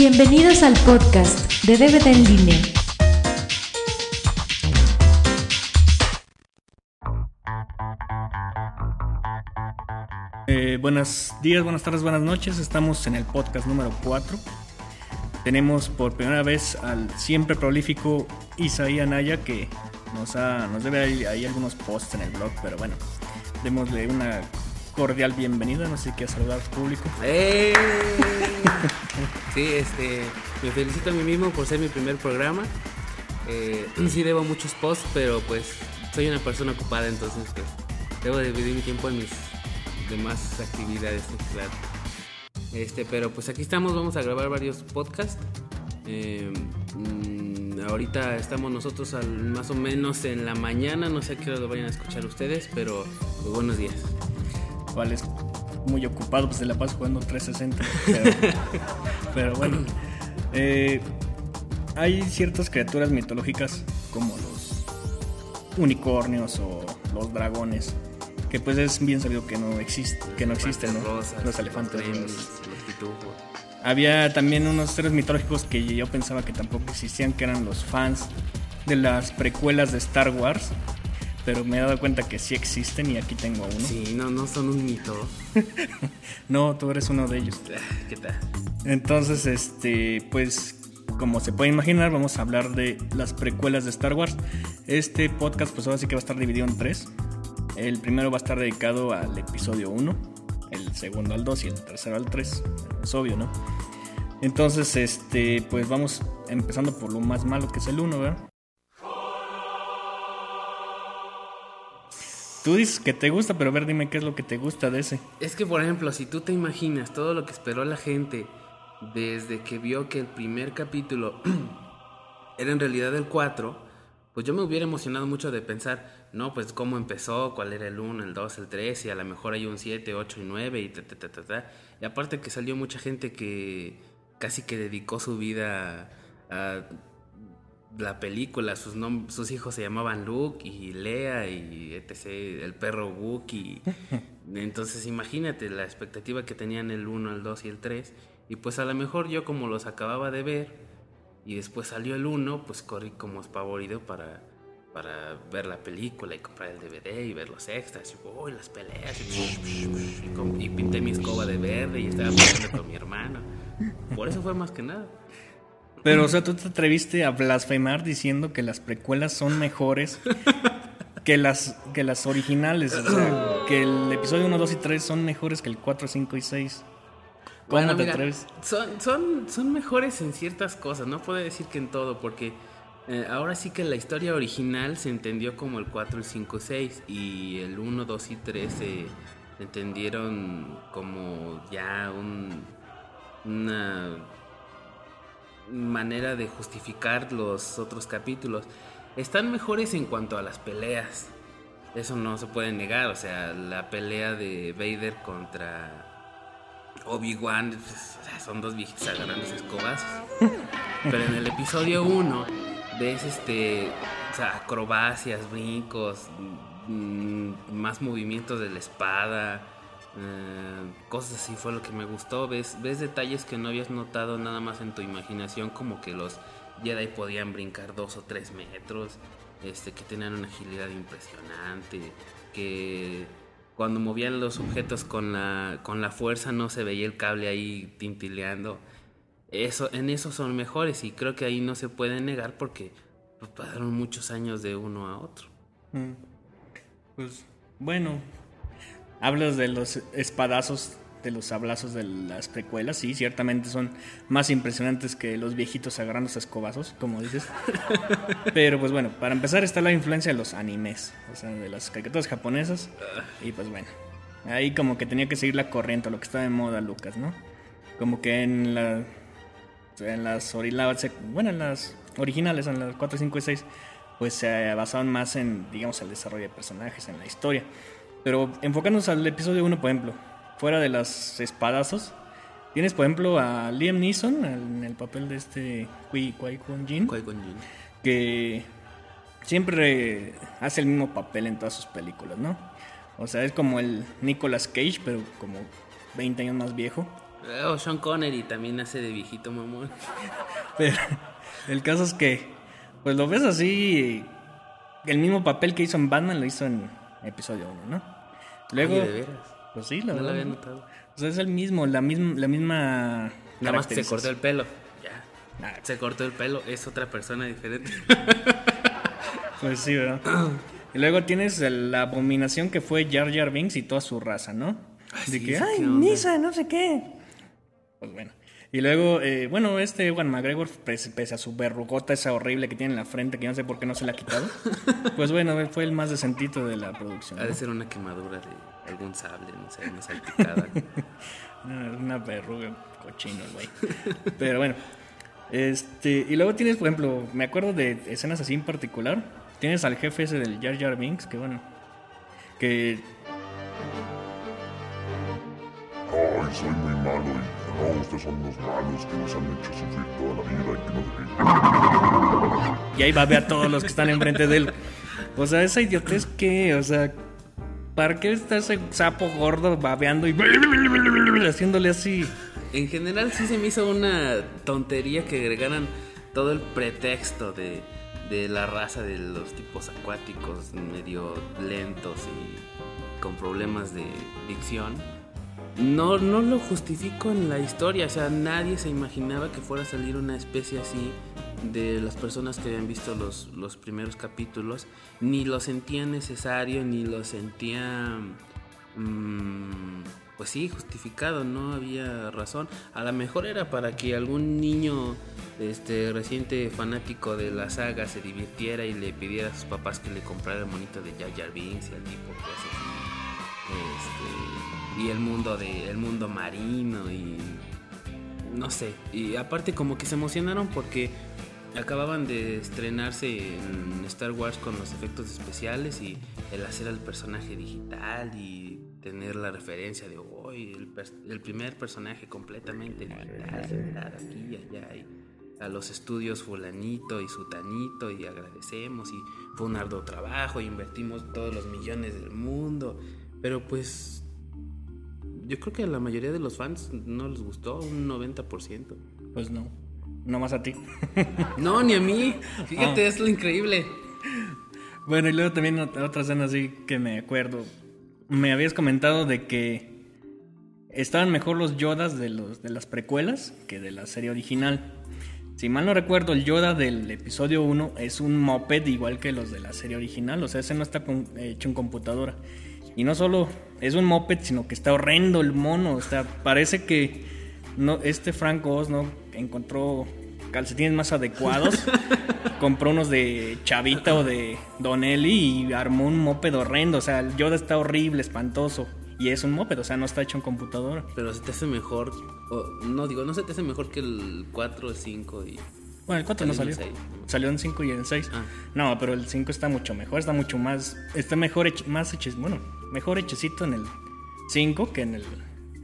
Bienvenidos al podcast de DVD en línea. Eh, buenos días, buenas tardes, buenas noches. Estamos en el podcast número 4. Tenemos por primera vez al siempre prolífico Isaí Anaya que nos, ha, nos debe algunos posts en el blog, pero bueno, démosle una cordial bienvenida. No sé qué saludar al público. ¡Eh! Sí, este, me felicito a mí mismo por ser mi primer programa. Eh, sí debo muchos posts, pero pues soy una persona ocupada, entonces pues, debo dividir mi tiempo en mis demás actividades, claro. Este, pero pues aquí estamos, vamos a grabar varios podcasts. Eh, mm, ahorita estamos nosotros al, más o menos en la mañana, no sé a qué hora lo vayan a escuchar ustedes, pero pues, buenos días. Cual es muy ocupado, pues se la pasa jugando 360. Pero, pero bueno, eh, hay ciertas criaturas mitológicas como los unicornios o los dragones que pues es bien sabido que no existe, que no existen, ¿no? Rosas, los elefantes los. Había también unos seres mitológicos que yo pensaba que tampoco existían, que eran los fans de las precuelas de Star Wars. Pero me he dado cuenta que sí existen y aquí tengo uno. Sí, no, no son un mito. No, tú eres uno de ellos. Ah, ¿Qué tal? Entonces, este, pues, como se puede imaginar, vamos a hablar de las precuelas de Star Wars. Este podcast, pues ahora sí que va a estar dividido en tres. El primero va a estar dedicado al episodio 1, el segundo al 2 y el tercero al 3. Es obvio, ¿no? Entonces, este, pues vamos empezando por lo más malo que es el 1, ¿verdad? Tú dices que te gusta, pero a ver, dime qué es lo que te gusta de ese. Es que, por ejemplo, si tú te imaginas todo lo que esperó la gente desde que vio que el primer capítulo era en realidad el 4, pues yo me hubiera emocionado mucho de pensar, no, pues cómo empezó, cuál era el 1, el 2, el 3, y a lo mejor hay un 7, 8 y 9, y ta, ta, ta, ta, ta. Y aparte que salió mucha gente que casi que dedicó su vida a la película, sus, sus hijos se llamaban Luke y Lea y etc., el perro Wookiee. Entonces imagínate la expectativa que tenían el 1, el 2 y el 3. Y pues a lo mejor yo como los acababa de ver y después salió el 1, pues corrí como espavorido para, para ver la película y comprar el DVD y ver los extras. Y, uy, las peleas. Y, y pinté mi escoba de verde y estaba peleando con mi hermano. Por eso fue más que nada. Pero, o sea, tú te atreviste a blasfemar diciendo que las precuelas son mejores que las, que las originales. O sea, que el episodio 1, 2 y 3 son mejores que el 4, 5 y 6. ¿Cómo Bueno, te mira, atreves? Son, son, son mejores en ciertas cosas, no puedo decir que en todo, porque eh, ahora sí que la historia original se entendió como el 4, el 5, 6, y el 1, 2 y 3 se entendieron como ya un, una manera de justificar los otros capítulos. Están mejores en cuanto a las peleas. Eso no se puede negar. O sea, la pelea de Vader contra Obi-Wan pues, o sea, son dos viejitos agarrándose escobazos. Pero en el episodio 1 ves este, o sea, acrobacias, brincos, mm, más movimientos de la espada. Eh, cosas así fue lo que me gustó. Ves, ves detalles que no habías notado nada más en tu imaginación, como que los Jedi podían brincar dos o tres metros, este, que tenían una agilidad impresionante, que cuando movían los objetos con la, con la fuerza no se veía el cable ahí tintileando. Eso, en eso son mejores y creo que ahí no se puede negar porque pasaron muchos años de uno a otro. Mm. Pues, bueno. Hablas de los espadazos, de los sablazos de las precuelas. Sí, ciertamente son más impresionantes que los viejitos agarrándose escobazos, como dices. Pero, pues bueno, para empezar está la influencia de los animes, o sea, de las caricaturas japonesas. Y pues bueno, ahí como que tenía que seguir la corriente, lo que estaba de moda, Lucas, ¿no? Como que en la. En las, bueno, en las originales, en las 4, 5 y 6, pues se basaban más en, digamos, el desarrollo de personajes, en la historia. Pero enfocándonos al episodio 1, por ejemplo, fuera de los espadazos, tienes, por ejemplo, a Liam Neeson en el papel de este Qui Qui Jin, Jinn. que siempre hace el mismo papel en todas sus películas, ¿no? O sea, es como el Nicolas Cage, pero como 20 años más viejo. Oh, Sean Connery también hace de viejito mamón. Pero el caso es que, pues lo ves así, el mismo papel que hizo en Batman lo hizo en episodio 1, ¿no? Luego, Oye, de veras. pues sí, la No lo había notado. O sea, es el mismo, la misma, la misma. Nada más se cortó el pelo. Ya. Se cortó el pelo, es otra persona diferente. Pues sí, ¿verdad? y luego tienes la abominación que fue Jar Jar Binks y toda su raza, ¿no? De sí, que, ay, qué onda". Nisa, no sé qué. Pues bueno. Y luego, eh, bueno, este Ewan McGregor, pese, pese a su verrugota esa horrible que tiene en la frente, que yo no sé por qué no se la ha quitado, pues bueno, fue el más decentito de la producción. Ha ¿no? de ser una quemadura de algún sable, no sé, una salpicada. No, es una verruga cochino, el güey. Pero bueno. Este, y luego tienes, por ejemplo, me acuerdo de escenas así en particular. Tienes al jefe ese del Jar Jar Binks, que bueno, que Ay, soy muy malo y no, ustedes son unos malos que nos han hecho sufrir toda la vida y que no sé qué. y ahí va a ver a todos los que están enfrente de él. O sea, esa idiotez que, o sea, ¿para qué está ese sapo gordo babeando y haciéndole así? En general sí se me hizo una tontería que agregaran todo el pretexto de, de la raza de los tipos acuáticos medio lentos y con problemas de dicción. No, no lo justifico en la historia, o sea, nadie se imaginaba que fuera a salir una especie así de las personas que habían visto los, los primeros capítulos, ni lo sentía necesario, ni lo sentía mm, pues sí, justificado, no había razón. A lo mejor era para que algún niño este reciente fanático de la saga se divirtiera y le pidiera a sus papás que le comprara el monito de Jar Jar Binks al tipo que hace este, y el mundo de el mundo marino y no sé, y aparte como que se emocionaron porque acababan de estrenarse en Star Wars con los efectos especiales y el hacer al personaje digital y tener la referencia de hoy el, el primer personaje completamente digital generado aquí y allá y a los estudios fulanito y sutanito y agradecemos y fue un arduo trabajo y invertimos todos los millones del mundo pero pues yo creo que a la mayoría de los fans no les gustó un 90% Pues no, no más a ti. no, ni a mí. Fíjate, Ah. es lo increíble. Bueno, y luego también ot- otra escena así que me acuerdo. Me habías comentado de que estaban mejor los Yodas de, los, de las precuelas que de la serie original. Si mal no recuerdo, el Yoda del episodio 1 es un moped igual que los de la serie original. O sea, ese no está con- hecho en computadora. Y no solo es un moped, sino que está horrendo el mono. O sea, parece que no, este Frank Oz no encontró calcetines más adecuados. compró unos de Chavita o de Donelli y armó un moped horrendo. O sea, el Yoda está horrible, espantoso. Y es un moped, o sea, no está hecho en computadora. Pero se te hace mejor. o, no, digo, no se te hace mejor que el 4, el 5 y. Bueno, el 4 no Salió salió. en. Salió en 5 y en 6. Ah. No, pero el 5 está mucho mejor, está mucho más. Está mejor hecho, más hecho, bueno, mejor hechecito en el 5 que en el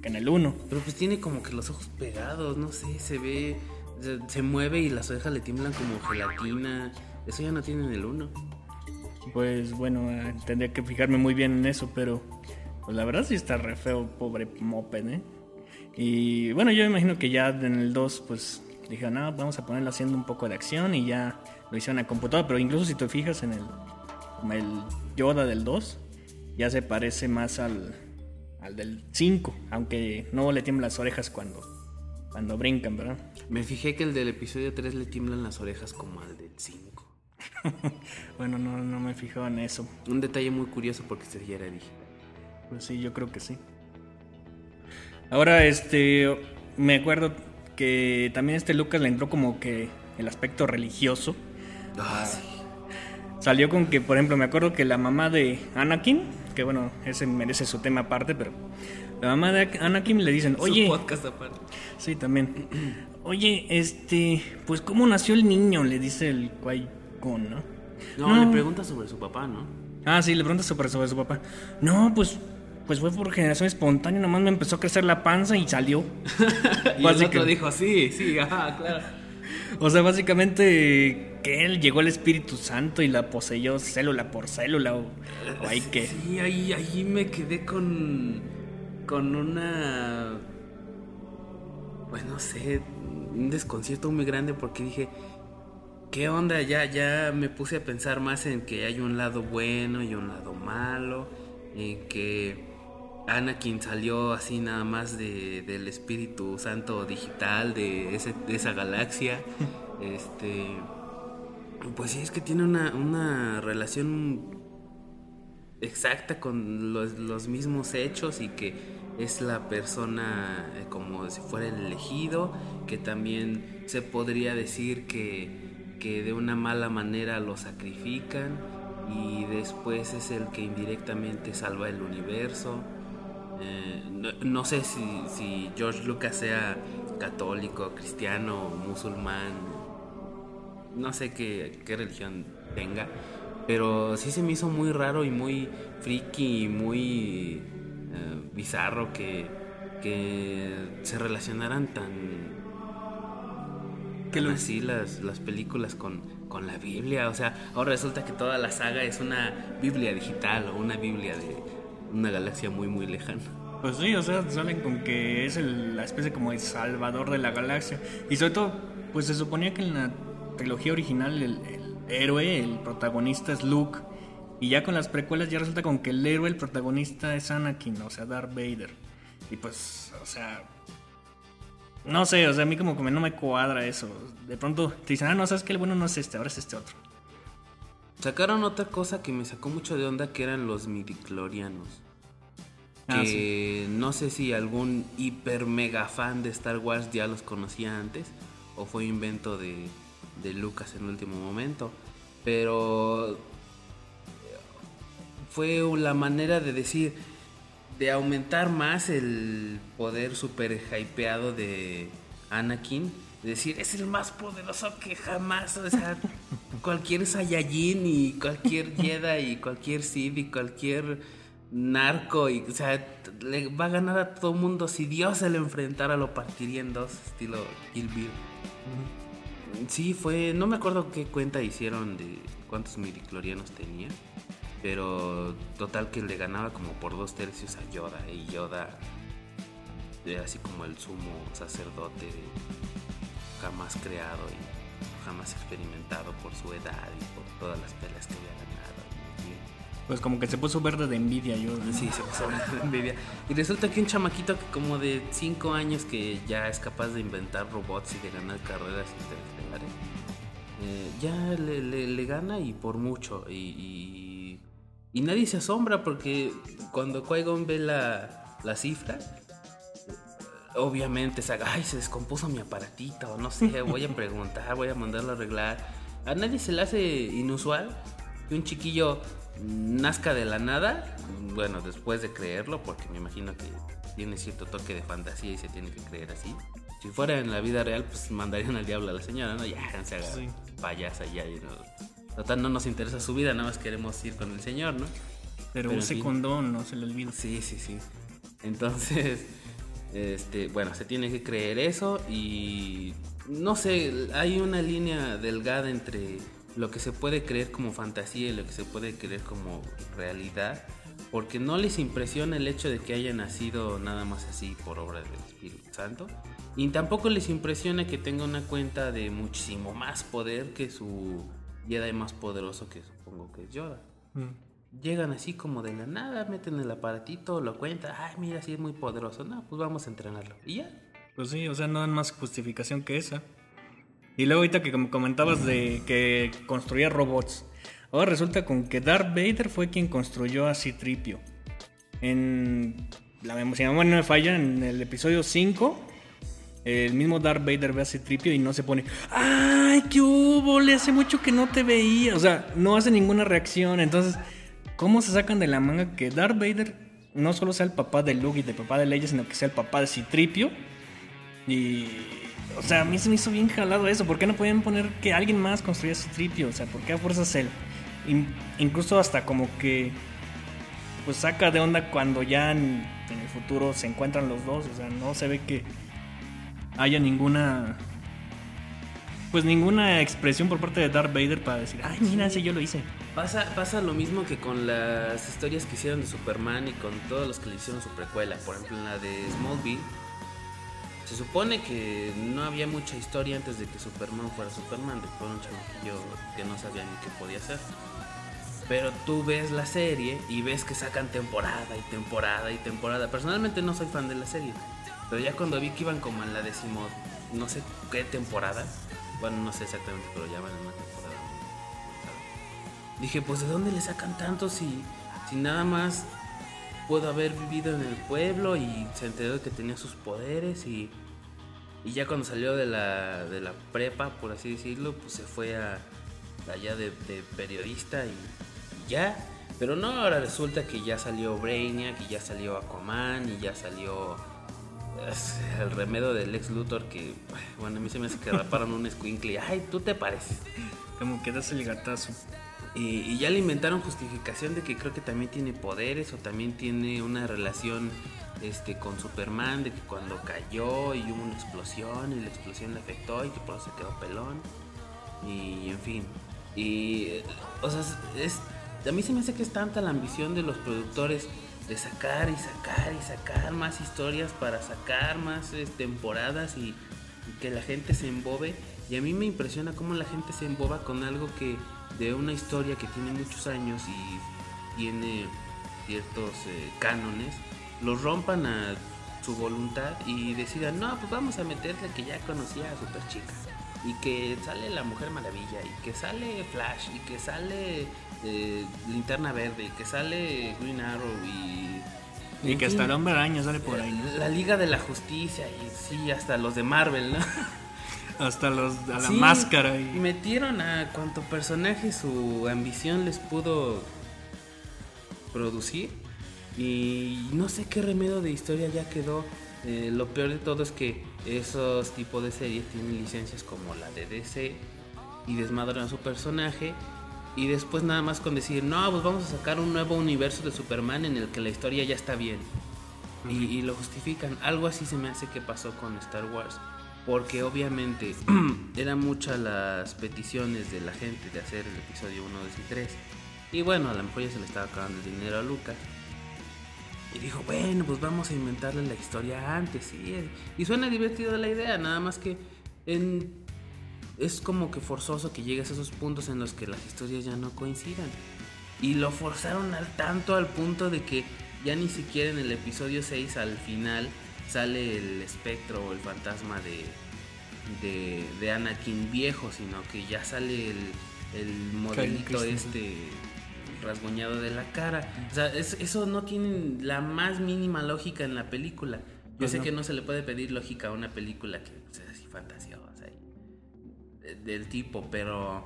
que en el 1. Pero pues tiene como que los ojos pegados, no sé, se ve. Se, se mueve y las orejas le tiemblan como gelatina. Eso ya no tiene en el 1. Pues bueno, eh, tendría que fijarme muy bien en eso, pero pues la verdad sí está re feo, pobre moped, ¿eh? Y bueno, yo me imagino que ya en el 2, pues dije, no, vamos a ponerlo haciendo un poco de acción y ya lo hicieron a computadora, pero incluso si te fijas en el, el Yoda del 2, ya se parece más al, al del 5, aunque no le tiemblan las orejas cuando, cuando brincan, ¿verdad? Me fijé que el del episodio 3 le tiemblan las orejas como al del 5. bueno, no, no me he fijado en eso. Un detalle muy curioso porque este ya era digital. Pues sí, yo creo que sí. Ahora, este, me acuerdo que también este Lucas le entró como que el aspecto religioso. Ah, sí. Salió con que, por ejemplo, me acuerdo que la mamá de Anakin, que bueno, ese merece su tema aparte, pero la mamá de Anakin le dicen, oye, Su podcast aparte. sí, también, oye, este, pues cómo nació el niño, le dice el Qui Gon, ¿no? No, le pregunta sobre su papá, ¿no? Ah, sí, le pregunta sobre, sobre su papá. No, pues, pues fue por generación espontánea, nomás me empezó a crecer la panza y salió. Y el otro dijo, sí, sí, ajá, claro. O sea, básicamente que él llegó el Espíritu Santo y la poseyó célula por célula o, o hay que... Sí, ahí, ahí me quedé con. con una. pues no sé, un desconcierto muy grande porque dije, ¿qué onda? Ya, ya me puse a pensar más en que hay un lado bueno y un lado malo, en que Anakin salió así nada más de, del Espíritu Santo digital de, ese, de esa galaxia. este, pues sí, es que tiene una, una relación exacta con los, los mismos hechos y que es la persona eh, como si fuera el elegido, que también se podría decir que, que de una mala manera lo sacrifican y después es el que indirectamente salva el universo. Eh, no, no, sé si, si, George Lucas sea católico, cristiano, musulmán, no sé qué, qué religión tenga, pero sí se me hizo muy raro y muy friki y muy eh, bizarro que, que se relacionaran tan, Que lo- así las, las películas con, con la Biblia. O sea, ahora resulta que toda la saga es una Biblia digital o una Biblia de una galaxia muy, muy lejana. Pues sí, o sea, salen con que es el- la especie como el salvador de la galaxia. Y sobre todo, pues se suponía que en la trilogía original el, el héroe, el protagonista es Luke. Y ya con las precuelas ya resulta con que el héroe, el protagonista es Anakin, o sea, Darth Vader. Y pues, o sea... No sé, o sea, a mí como que no me cuadra eso. De pronto te dicen, ah, no, sabes que el bueno no es este, ahora es este otro. Sacaron otra cosa que me sacó mucho de onda que eran los midiclorianos. Ah, que no sé si algún hiper mega fan de Star Wars ya los conocía antes o fue invento de, de Lucas en último momento. Pero fue la manera de decir, de aumentar más el poder super hypeado de Anakin. De decir, es el más poderoso que jamás, o sea, cualquier Saiyajin y cualquier Jedi y cualquier Sith y cualquier narco y, o sea, le va a ganar a todo mundo. Si Dios se le enfrentara, lo partiría en dos, estilo Kill Bill. Sí, fue, no me acuerdo qué cuenta hicieron de cuántos midiclorianos tenía, pero total que le ganaba como por dos tercios a Yoda y Yoda era así como el sumo sacerdote jamás creado y jamás experimentado por su edad y por todas las peleas que había Pues como que se puso verde de envidia yo. Sí, se pasó de envidia. Y resulta que un chamaquito que como de 5 años que ya es capaz de inventar robots y de ganar carreras interestelares, eh, ya le, gana y por mucho. Y, nadie se asombra porque cuando Qui-Gon ve la, la cifra, obviamente se ay, se descompuso mi aparatito, no sé, voy a preguntar, voy a mandarlo a arreglar. A nadie se le hace inusual que un chiquillo nazca de la nada, bueno, después de creerlo, porque me imagino que tiene cierto toque de fantasía y se tiene que creer así. Si fuera en la vida real, pues mandarían al diablo a la señora, ¿no? Ya, se haga Sí. payasa ya. y no- Total, no nos interesa su vida, nada más queremos ir con el señor, ¿no? Pero, Pero en use fin. condón, no se le olvida. Sí, sí, sí. Entonces, este, bueno, se tiene que creer eso y no sé, hay una línea delgada entre lo que se puede creer como fantasía y lo que se puede creer como realidad, porque no les impresiona el hecho de que haya nacido nada más así por obra del Espíritu Santo, y tampoco les impresiona que tenga una cuenta de muchísimo más poder que su Jedi más poderoso que supongo que es Yoda. Llegan así como de la nada, meten el aparatito, lo cuentan, ay, mira, sí es muy poderoso. No, pues vamos a entrenarlo. Y ya. Pues sí, o sea, no dan más justificación que esa. Y luego ahorita que como comentabas de que construía robots. Ahora resulta con que Darth Vader fue quien construyó a C-Tripio. En la memoria no me falla, en el episodio 5, el mismo Darth Vader ve a C-Tripio y no se pone, ¡ay, qué hubo! Le hace mucho que no te veía. O sea, no hace ninguna reacción. Entonces, ¿cómo se sacan de la manga que Darth Vader no solo sea el papá de Luke y de papá de Leia, sino que sea el papá de C-Tripio? Y. O sea, a mí se me hizo bien jalado eso. ¿Por qué no podían poner que alguien más construya ese tripio? O sea, ¿por qué a fuerzas él? In- incluso hasta como que. Pues saca de onda cuando ya en, el futuro se encuentran los dos. O sea, no se ve que haya ninguna. Pues ninguna expresión por parte de Darth Vader para decir, ay, mira, ese yo lo hice. Pasa, pasa lo mismo que con las historias que hicieron de Superman y con todos los que le hicieron su precuela. Por ejemplo, en la de Smallville, se supone que no había mucha historia antes de que Superman fuera Superman, de que un chamaquillo que no sabía ni qué podía hacer. Pero tú ves la serie y ves que sacan temporada y temporada y temporada. Personalmente no soy fan de la serie, pero ya cuando vi que iban como en la décimo, no sé qué temporada, bueno, no sé exactamente, pero ya van en una temporada. Dije, pues ¿de dónde le sacan tanto si, si nada más pudo haber vivido en el pueblo y se enteró que tenía sus poderes y, y ya cuando salió de la, de la prepa, por así decirlo, pues se fue a allá de, periodista y, ya. Pero no, ahora resulta que ya salió Brainiac y ya salió Aquaman y ya salió el remedio del ex Luthor que, bueno, a mí se me hace que raparon un squinkle. Ay, tú te pareces. Como que das el gatazo. Y, ya le inventaron justificación de que creo que también tiene poderes o también tiene una relación este, con Superman, de que cuando cayó y hubo una explosión y la explosión le afectó y que por eso se quedó pelón. Y en fin. Y, o sea, es, a mí se me hace que es tanta la ambición de los productores de sacar y sacar y sacar más historias para sacar más eh, temporadas y, y que la gente se embobe. Y a mí me impresiona cómo la gente se emboba con algo que de una historia que tiene muchos años y tiene ciertos eh, cánones, los rompan a su voluntad y decidan, no, pues vamos a meterle que ya conocía a Super Chica. Y que sale la Mujer Maravilla, y que sale Flash, y que sale eh, Linterna Verde, y que sale Green Arrow, y... Y en que fin, hasta el hombre araña sale por ahí, ¿no? La Liga de la Justicia, y sí, hasta los de Marvel, ¿no? Hasta los, a la Sí, máscara. Y... Metieron a cuanto personaje su ambición les pudo producir. Y no sé qué remedio de historia ya quedó. Eh, lo peor de todo es que esos tipos de series tienen licencias como la de DC y desmadran a su personaje. Y después nada más con decir, no, pues vamos a sacar un nuevo universo de Superman en el que la historia ya está bien. Y, y lo justifican. Algo así se me hace que pasó con Star Wars. Porque obviamente eran muchas las peticiones de la gente de hacer el episodio 1, 2 y 3. Y bueno, a lo mejor se le estaba acabando el dinero a Lucas. Y dijo, bueno, pues vamos a inventarle la historia antes. sí. Y suena divertido la idea, nada más que es como que forzoso que llegues a esos puntos en los que las historias ya no coincidan. Y lo forzaron al tanto al punto de que ya ni siquiera en el episodio 6 al final sale el espectro o el fantasma de, de, de Anakin viejo, sino que ya sale el, el modelito este rasguñado de la cara. O sea, es- eso no tiene la más mínima lógica en la película. Yo Pues sé no. que no se le puede pedir lógica a una película que sea así fantasiosa y del tipo, pero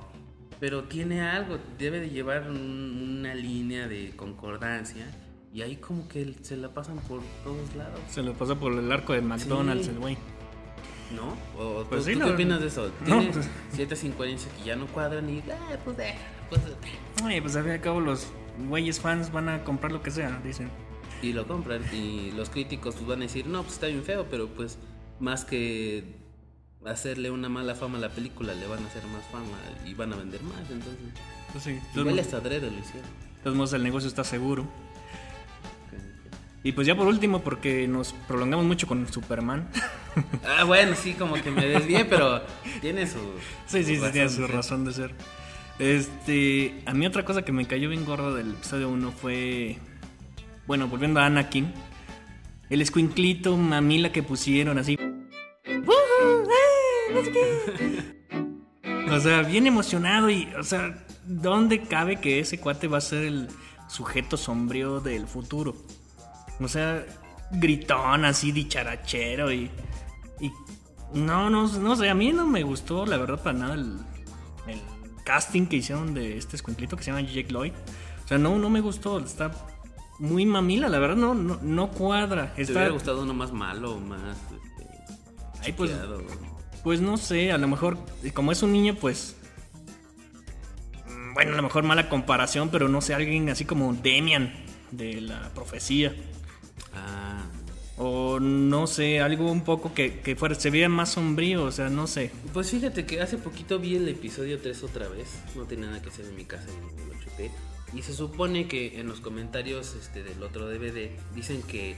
pero tiene algo, debe de llevar un- una línea de concordancia y ahí como que se la pasan por todos lados, Se lo pasa por el arco de McDonald's, Sí. el güey. ¿no? ¿O tú, Pues sí, tú la qué opinas de eso? No, pues- ciertas incoherencias que ya no cuadran y, ah, pues, eh, pues, eh", Oye, pues al fin y al cabo los güeyes fans van a comprar lo que sea, dicen. y lo compran y los críticos pues van a decir, no, pues está bien feo, pero pues más que hacerle una mala fama a la película, le van a hacer más fama y van a vender más, entonces... Pues sí, Igual hasta adrede lo hicieron. modos el negocio está seguro. Y pues ya por último, porque nos prolongamos mucho con Superman. Ah, bueno, sí, como que me desvié, pero tiene su. sí, sí, sí, tiene su ser. razón de ser. Este, a mí otra cosa que me cayó bien gordo del episodio 1 fue, bueno, volviendo a Anakin, el escuinclito mamila que pusieron así. O sea, bien emocionado y, o sea, ¿dónde cabe que ese cuate va a ser el sujeto sombrío del futuro? O sea, gritón, así dicharachero y... y no, no, no sé, a mí no me gustó, la verdad, para nada el, el casting que hicieron de este escuinclito que se llama Jake Lloyd. O sea, no, no me gustó, está muy mamila, la verdad, no, no, no cuadra. ¿Te Está, hubiera gustado uno más malo, más. Este, Ay, pues? Pues no sé, a lo mejor, como es un niño, pues. mm, Bueno, a lo mejor mala comparación, pero no sé, alguien así como Demian de la profecía. O no sé, algo un poco que, que fuera, se veía más sombrío, o sea, no sé. pues fíjate que hace poquito vi el episodio 3 otra vez. No tenía nada que hacer en mi casa y lo chuté. Y se supone que en los comentarios este, del otro DVD dicen que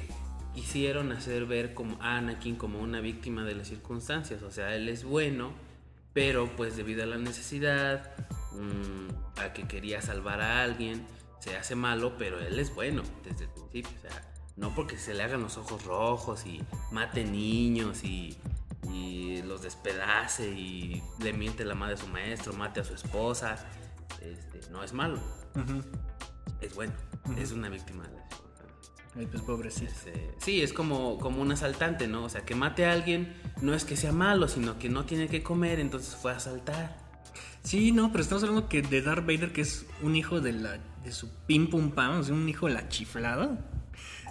quisieron hacer ver como a Anakin como una víctima de las circunstancias. O sea, él es bueno, pero pues debido a la necesidad, mm, a que quería salvar a alguien, se hace malo, pero él es bueno desde el principio. O sea, no porque se le hagan los ojos rojos y mate niños y, y los despedace y le miente la madre a su maestro, mate a su esposa. Este, no es malo, es bueno, es una víctima de. Ay, pues pobrecito. Es, eh, sí, es como, como un asaltante, ¿no? O sea, que mate a alguien no es que sea malo, sino que no tiene que comer, entonces fue a asaltar. Sí, no, pero estamos hablando que de Darth Vader, que es un hijo de la de su pim pum pam, o sea, un hijo de la chiflada.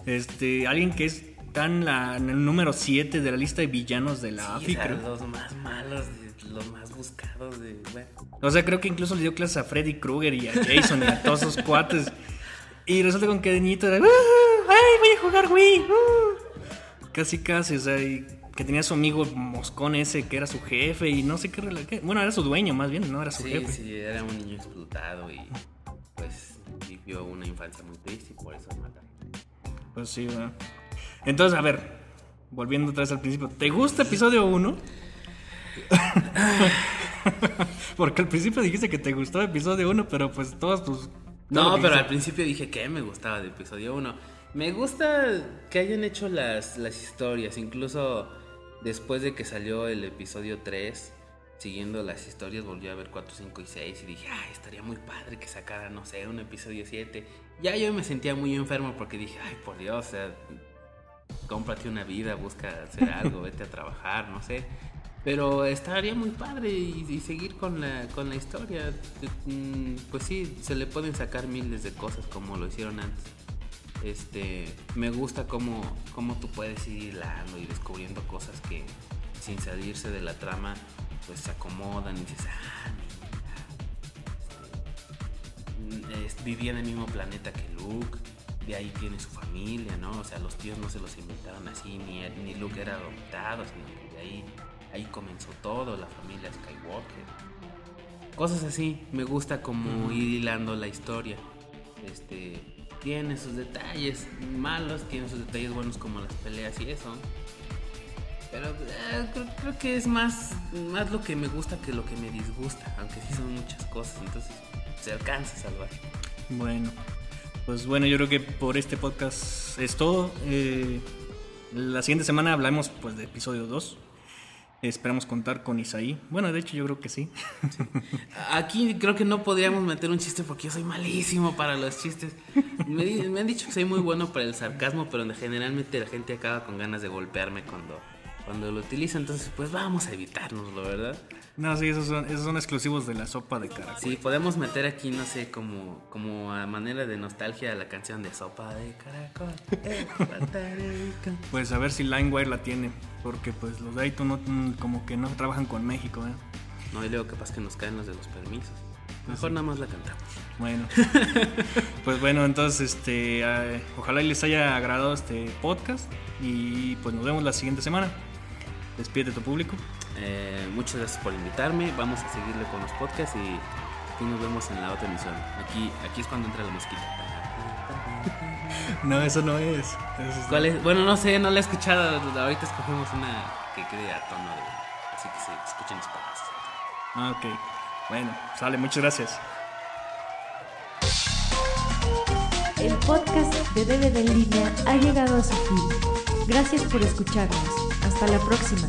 Este, alguien que es tan la, en el número 7 de la lista de villanos de la Sí, AFI, o sea, creo. los más malos, los más buscados de... Bueno, O sea, creo que incluso le dio clases a Freddy Krueger y a Jason y a todos esos cuates. Y resulta con que de niñito era, "Ah, ¡ay, voy a jugar Wii! uh". Casi, casi, o sea, y que tenía su amigo moscón ese que era su jefe y no sé qué, qué- Bueno, era su dueño más bien, no era su sí, jefe. sí, era un niño explotado y pues vivió una infancia muy triste y por eso mataron. Pues sí, ¿verdad? Entonces, a ver, volviendo otra vez al principio, ¿te gusta episodio 1? Porque al principio dijiste que te gustó episodio 1, pero pues todos tus... todo No, pero al principio dije que me gustaba de episodio 1. Me gusta que hayan hecho las, las historias, incluso después de que salió el episodio 3, siguiendo las historias, volví a ver 4, 5 y 6 y dije, ay, estaría muy padre que sacara, no sé, un episodio 7. Ya yo me sentía muy enfermo porque dije, ay, por Dios, o sea, cómprate una vida, busca hacer algo, vete a trabajar, no sé. Pero estaría muy padre y, y seguir con la, con la historia. Mm, Pues sí, se le pueden sacar miles de cosas como lo hicieron antes. Este, me gusta cómo, cómo tú puedes ir hilando y descubriendo cosas que sin salirse de la trama, pues se acomodan y dices, ah, mira, este, es- vivía en el mismo planeta que Luke, de ahí tiene su familia, ¿no? O sea, los tíos no se los inventaron así, ni, ni Luke era adoptado, sino que de ahí, ahí comenzó todo, la familia Skywalker. Cosas así, me gusta como ir hilando la historia. Este, tiene sus detalles malos, tiene sus detalles buenos como las peleas y eso. Pero eh, creo, creo que es más, más lo que me gusta que lo que me disgusta, aunque sí son muchas cosas, entonces se alcanza a salvar. Bueno, pues bueno, yo creo que por este podcast es todo. Eh, la siguiente semana hablamos pues de episodio 2. Esperamos contar con Isaí. Bueno, de hecho yo creo que sí. Aquí creo que no podríamos meter un chiste porque yo soy malísimo para los chistes. Me, me han dicho que soy muy bueno para el sarcasmo, pero generalmente la gente acaba con ganas de golpearme cuando, cuando lo utiliza. Entonces, pues vamos a evitárnoslo, ¿verdad? No, sí, esos son, esos son exclusivos de la sopa de caracol. Sí, podemos meter aquí, no sé, como, como a manera de nostalgia la canción de Sopa de Caracol. eh. Pues a ver si LimeWire la tiene. Porque pues los de iTunes no, mm, como que no trabajan con México, ¿eh? No, y luego capaz que nos caen los de los permisos. Mejor nada más la cantamos. Bueno. pues bueno, entonces este eh, ojalá y les haya agradado este podcast. Y pues nos vemos la siguiente semana. Despide tu público. Eh, muchas gracias por invitarme. Vamos a seguirle con los podcasts y aquí nos vemos en la otra emisión. Aquí, aquí es cuando entra la mosquita. No, eso no es. Eso es- ¿Cuál es? Bueno, no sé, no la he escuchado. Ahorita escogemos una que quede a tono de. Así que se escuchen los podcasts. Ah, ok. Bueno, sale, muchas gracias. El podcast de DVD en línea ha llegado a su fin. Gracias por escucharnos. Hasta la próxima.